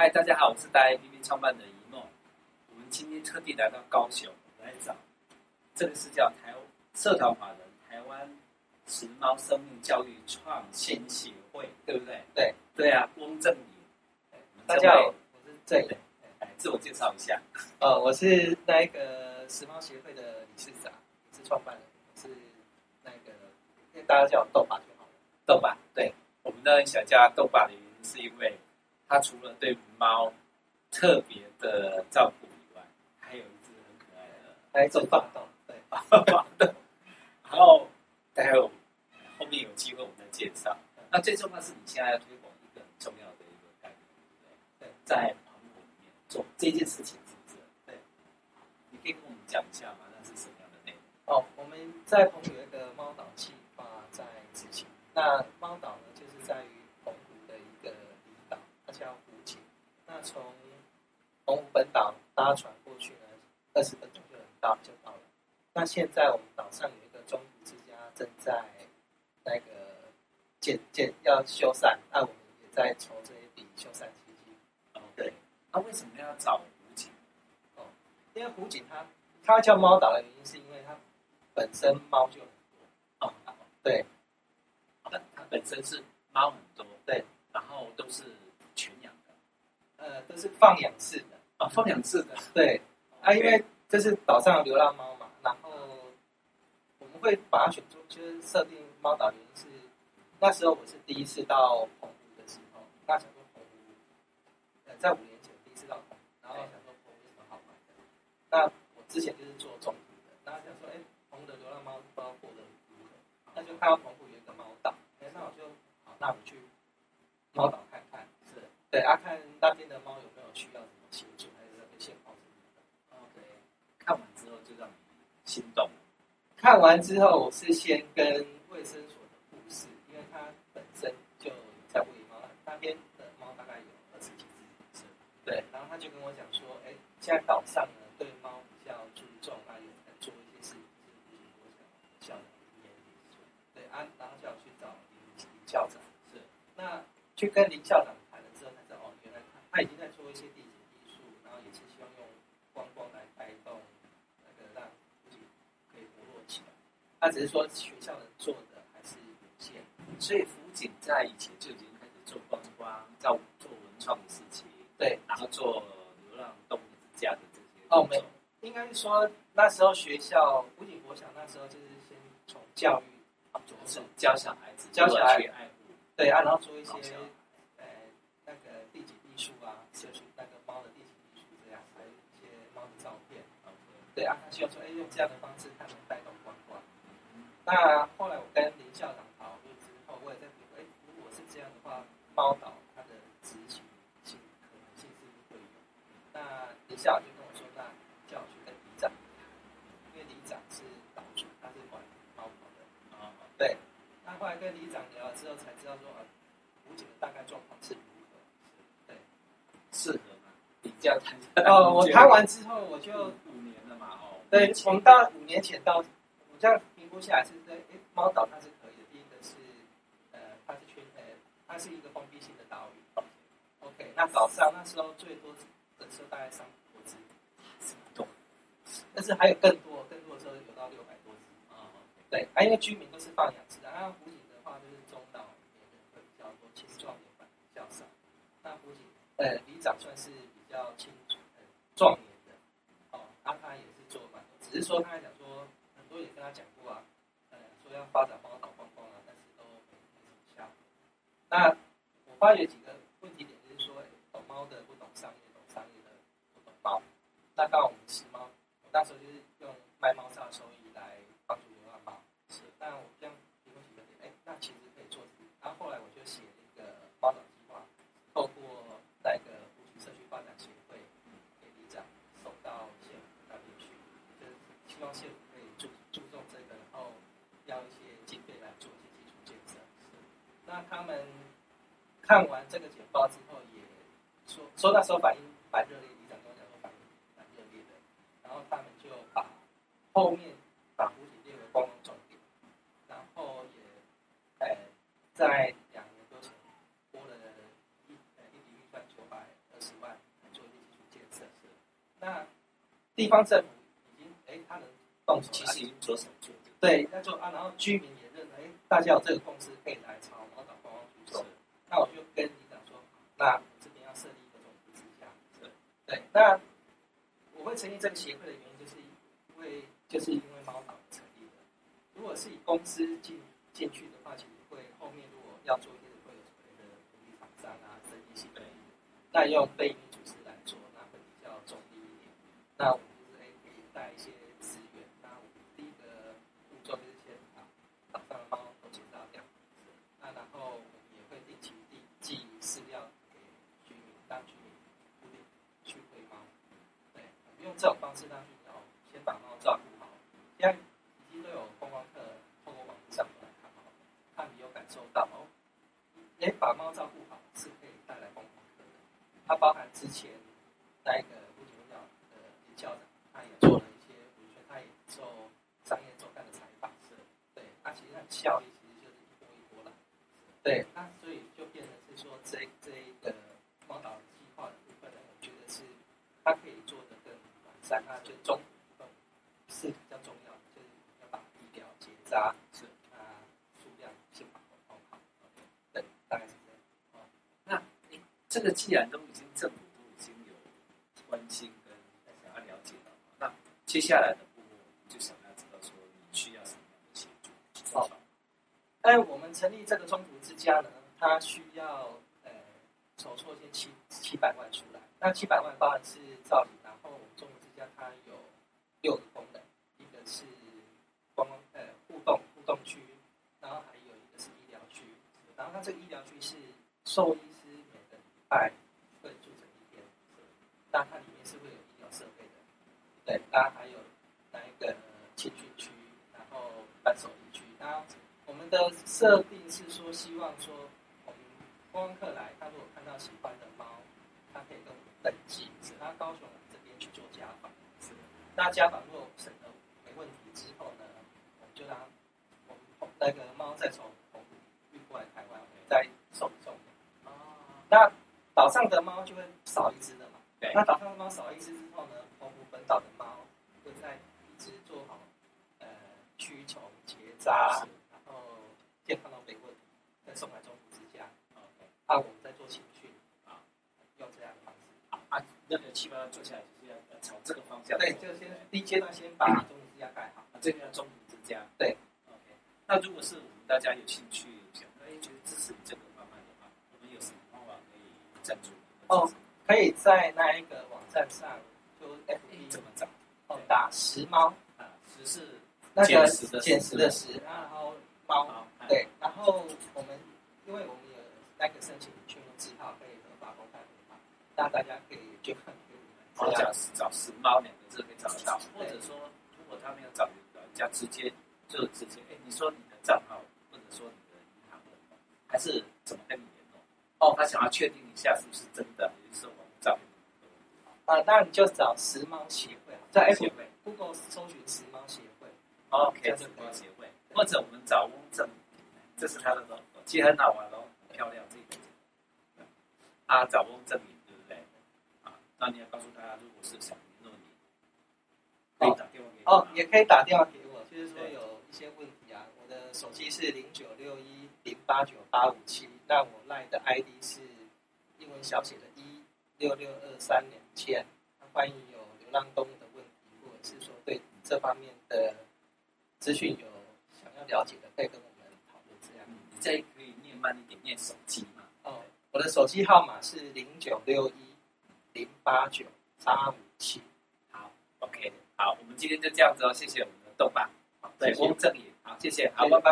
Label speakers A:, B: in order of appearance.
A: 嗨，大家好，我是大 APP 创办人一梦。我们今天特地来到高雄来找，这个是叫台社团法人台湾时髦生命教育创新协会，对不对？
B: 对
A: 对啊，翁正宇。
B: 大家好，我是正宇。
A: 来自我介绍一下。
B: 呃，我是那个时髦协会的理事长，也是创办人，我是那个大家叫我豆爸就好了。
A: 豆爸，对，我们呢想叫豆爸的原因是因为。他除了对猫特别的照顾以外，还有一只很可爱的，
B: 还有一只法斗，对，
A: 霸道。然后待会后面有机会我们再介绍。那最重要是你现在要推广一个很重要的一个概念，对不对？在澎湖里面做这件事情，是不是？对。你可以跟我们讲一下吗？那是什么样的内容？
B: 哦，我们在澎湖有一个猫岛计划在执行。那猫岛呢，就是在于。那从澎湖本岛搭船过去呢，二十分钟就能到，就到了。那现在我们岛上有一个中途之家正在那个建建要修缮，那我们也在筹这一笔修缮基金。
A: 哦，对。那为什么要找湖景？
B: 哦，因为湖景它它叫猫岛的原因，是因为它本身猫就很多。哦，对。
A: 它它本身是猫很多，
B: 对，
A: 然后都是全养的。
B: 呃，都是放养式的
A: 啊、放两次的，
B: 对啊，因为这是岛上的流浪猫嘛，然后我们会把它选中，就是设定猫岛原因是那时候我是第一次到澎湖的时候，那想说澎湖，呃，在五年前第一次到澎湖，然后想说澎湖有什么好玩的，那我之前就是做中途的，然后想说，哎，澎湖的流浪猫不知道过得如何，那就看到澎湖有一个猫岛，哎，那我就好，那我去猫岛看看，是对啊，看。那边的猫有没有需要什么协助，还是那个现况什么的
A: ？OK，看完之后就让你心动。
B: 看完之后，我是先跟卫生所的护士，因为他本身就在喂猫，那边的猫大概有二十几只。对，然后他就跟我讲说，哎，现在岛上呢对猫比较注重，啊，有在做一些事情，对啊，然后就要去找林校长，是那去跟林校长。他已经在做一些地景艺术，然后也是希望用观光来带动那个让湖景可以活络起来。他只是说学校能做的还是有限，
A: 所以辅警在以前就已经开始做观光、做做文创的事情。
B: 对，
A: 然后做流浪动物之家的这些。
B: 哦，没，应该是说那时候学校辅警国小那时候就是先从教育着手，
A: 教小孩子
B: 教小孩
A: 去爱护。
B: 对啊，然后做一些。书啊，就是那个猫的地形艺术这样，还有一些猫的照片。对啊，他希望说，哎，用这样的方式。那后来我跟林校长讨论之后，我也在觉得，哎，如果是这样的话，猫岛它的执行性可能性是不会有。那林校长就跟我说，那叫我去跟里长谈，因为里长是岛主，他是管猫岛的。啊，对。那后来跟里长聊了之后，才知道说，啊，武警的大概状况是。
A: 适合吗？比较谈
B: 哦，我谈完之后，我就
A: 五年了嘛，哦，
B: 对，从到五年前到，我这样评估下来是在，哎，猫岛它是可以的。第一个是，呃，它是全，呃，它是一个封闭性的岛屿。OK，那岛上那时候最多的时候大概三百多只，这么多，但是还有更多，更多的时候有到六百多只。啊，对，啊，因为居民都是放养式的，那湖景的话就是中岛里面会比较多，青壮年版较少。那湖景。呃，里长算是比较清楚、壮年的，哦，他他也是做蛮多，只是说他还讲说，很多也跟他讲过啊，发展猫岛观光啊，但是都没没什么效果。那我发觉几个问题点，就是说，懂猫的不懂商业，懂商业的不懂猫。那刚好我们吃猫，我那时候就是用卖猫砂的收益来帮助流浪猫。是，但我这样提供几个点，哎，那其实可以做。然后后来我就写了一个猫岛计划，透过在一个湖景社区发展协会给里长送到县府那边去，就是希望县府可以注注重这个，然后要一些经费来做一些基础建设。那他们看完这个简报之后，也说说那时候反应蛮热烈，里长跟我讲说反应蛮热烈的。然后他们就把后面把湖景列为观光重点，然后也呃在。两年多前拨了一一笔预算九百二十万来做地基建设，那地方政府已经哎，他能动手，
A: 其实已经着手做。
B: 对，那就啊，然后居民也大家有这个共识，可以来朝猫岛观光局走。那我就跟你讲说，那这边要设立一个种子之家。对，对，那我会成立这个协会的原因，就是因为就是因为猫岛成立的。如果是以公司进进去的话，其实会后面如果要做一些会有所谓的独立厂商啊、争议性的，那用非营利组织来做，那会比较中立一点。那我们就是哎，可以带一些。这种方式上去，然后先把猫照顾好。现在已经都有观光客透过网络上来看猫，他们有感受到哦，哎，把猫照顾好是可以带来观光的。它包含之前那一个不久鸟的林校长，他也做了一些，比如说他也受商业周刊的采访，是，对，他其实很效益其实就是一波一波来。对，那所以就变成是说这这一个猫岛计划的部分呢，我觉得是它可以做。三啊，最终是比较重要，就是要把医疗结扎是啊，数量先把控好。对，大概是这样。哦，
A: 那你这个既然都已经政府都已经有关心跟想要了解了，那接下来的部分就想要知道说你需要什么样的协助？
B: 好，哎，我们成立这个中途之家呢，它需要呃筹措一些七七百万出来，那七百万包含是照理。它有六个功能，一个是观光呃互动互动区，然后还有一个是医疗区，然后它这个医疗区是兽医师每个礼拜会住成一天，但它里面是会有医疗设备的，对，然后还有那一个情绪区，然后伴手礼区，那我们的设定是说，希望说我们观光客来，他如果看到喜欢的猫，他可以跟我们登记，他高雄这边去做家访。那家访如果审核没问题之后呢，我们就让我们那个猫再从澎湖运过来台湾，再送送。哦。那岛上的猫就会少一只的嘛？对。那岛上的猫少一只之后呢，澎湖本岛的猫会在一直做好呃驱虫结扎，然后健康都没问题，再送来中途之家。OK。那我们在做情绪啊，用这样的方式。
A: 啊啊，那个七八做下来就是要。朝这个方向，
B: 对，就先第一阶段先把中途之家盖好，
A: 啊，这个叫中途之家，
B: 对
A: ，OK。那如果是我们大家有兴趣，想哎觉得支持这个方案的话，我们有什么方法可以赞助？
B: 哦，可以在那一个网站上，就 FB
A: 怎么找？
B: 哦，打时猫
A: 啊，时是
B: 那个捡拾的拾，然后猫，对，然后我们因为我们有那个申请全用字号，可以合法公开那大家可以就看。
A: 我讲找时猫两个字可以找得到，或者说如果他没有找人家，直接就直接哎，你说你的账号，或者说你的银行的，还是怎么跟？哦，他想要确定一下是不是真的，也就是我们照
B: 啊，那你就找时髦协会，在 F 协会 Google 搜寻时髦协会
A: ，OK，时髦协会，或者我们找翁正，这是他的 logo，其实很好玩哦，很漂亮这个，啊，找翁正明。对不对？啊那你要告诉大家，如果是想联络你，可以打电话给我。
B: 哦，也可以打电话给我，就是说有一些问题啊。我的手机是零九六一零八九八五七，那我赖的 ID 是英文小写的一六六二三两千。那欢迎有流浪动物的问题，或者是说对这方面的资讯有想要了解的，可以跟我们讨论。这样，
A: 你再可以念慢一点，念手机嘛。
B: 哦，我的手机号码是零九六一。零八九八五七，
A: 好，OK，好，我们今天就这样子哦，谢谢我们的豆爸，对，翁正也，好，谢谢，好，拜拜。